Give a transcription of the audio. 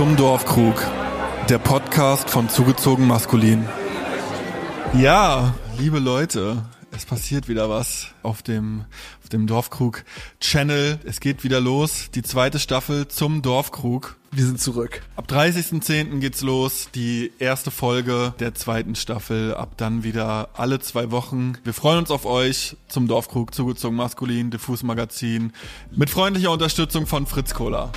zum Dorfkrug, der Podcast von Zugezogen Maskulin. Ja, liebe Leute, es passiert wieder was auf dem, auf dem Dorfkrug Channel. Es geht wieder los, die zweite Staffel zum Dorfkrug. Wir sind zurück. Ab 30.10. geht's los, die erste Folge der zweiten Staffel. Ab dann wieder alle zwei Wochen. Wir freuen uns auf euch zum Dorfkrug, zugezogen maskulin, diffus Magazin, mit freundlicher Unterstützung von Fritz Kohler.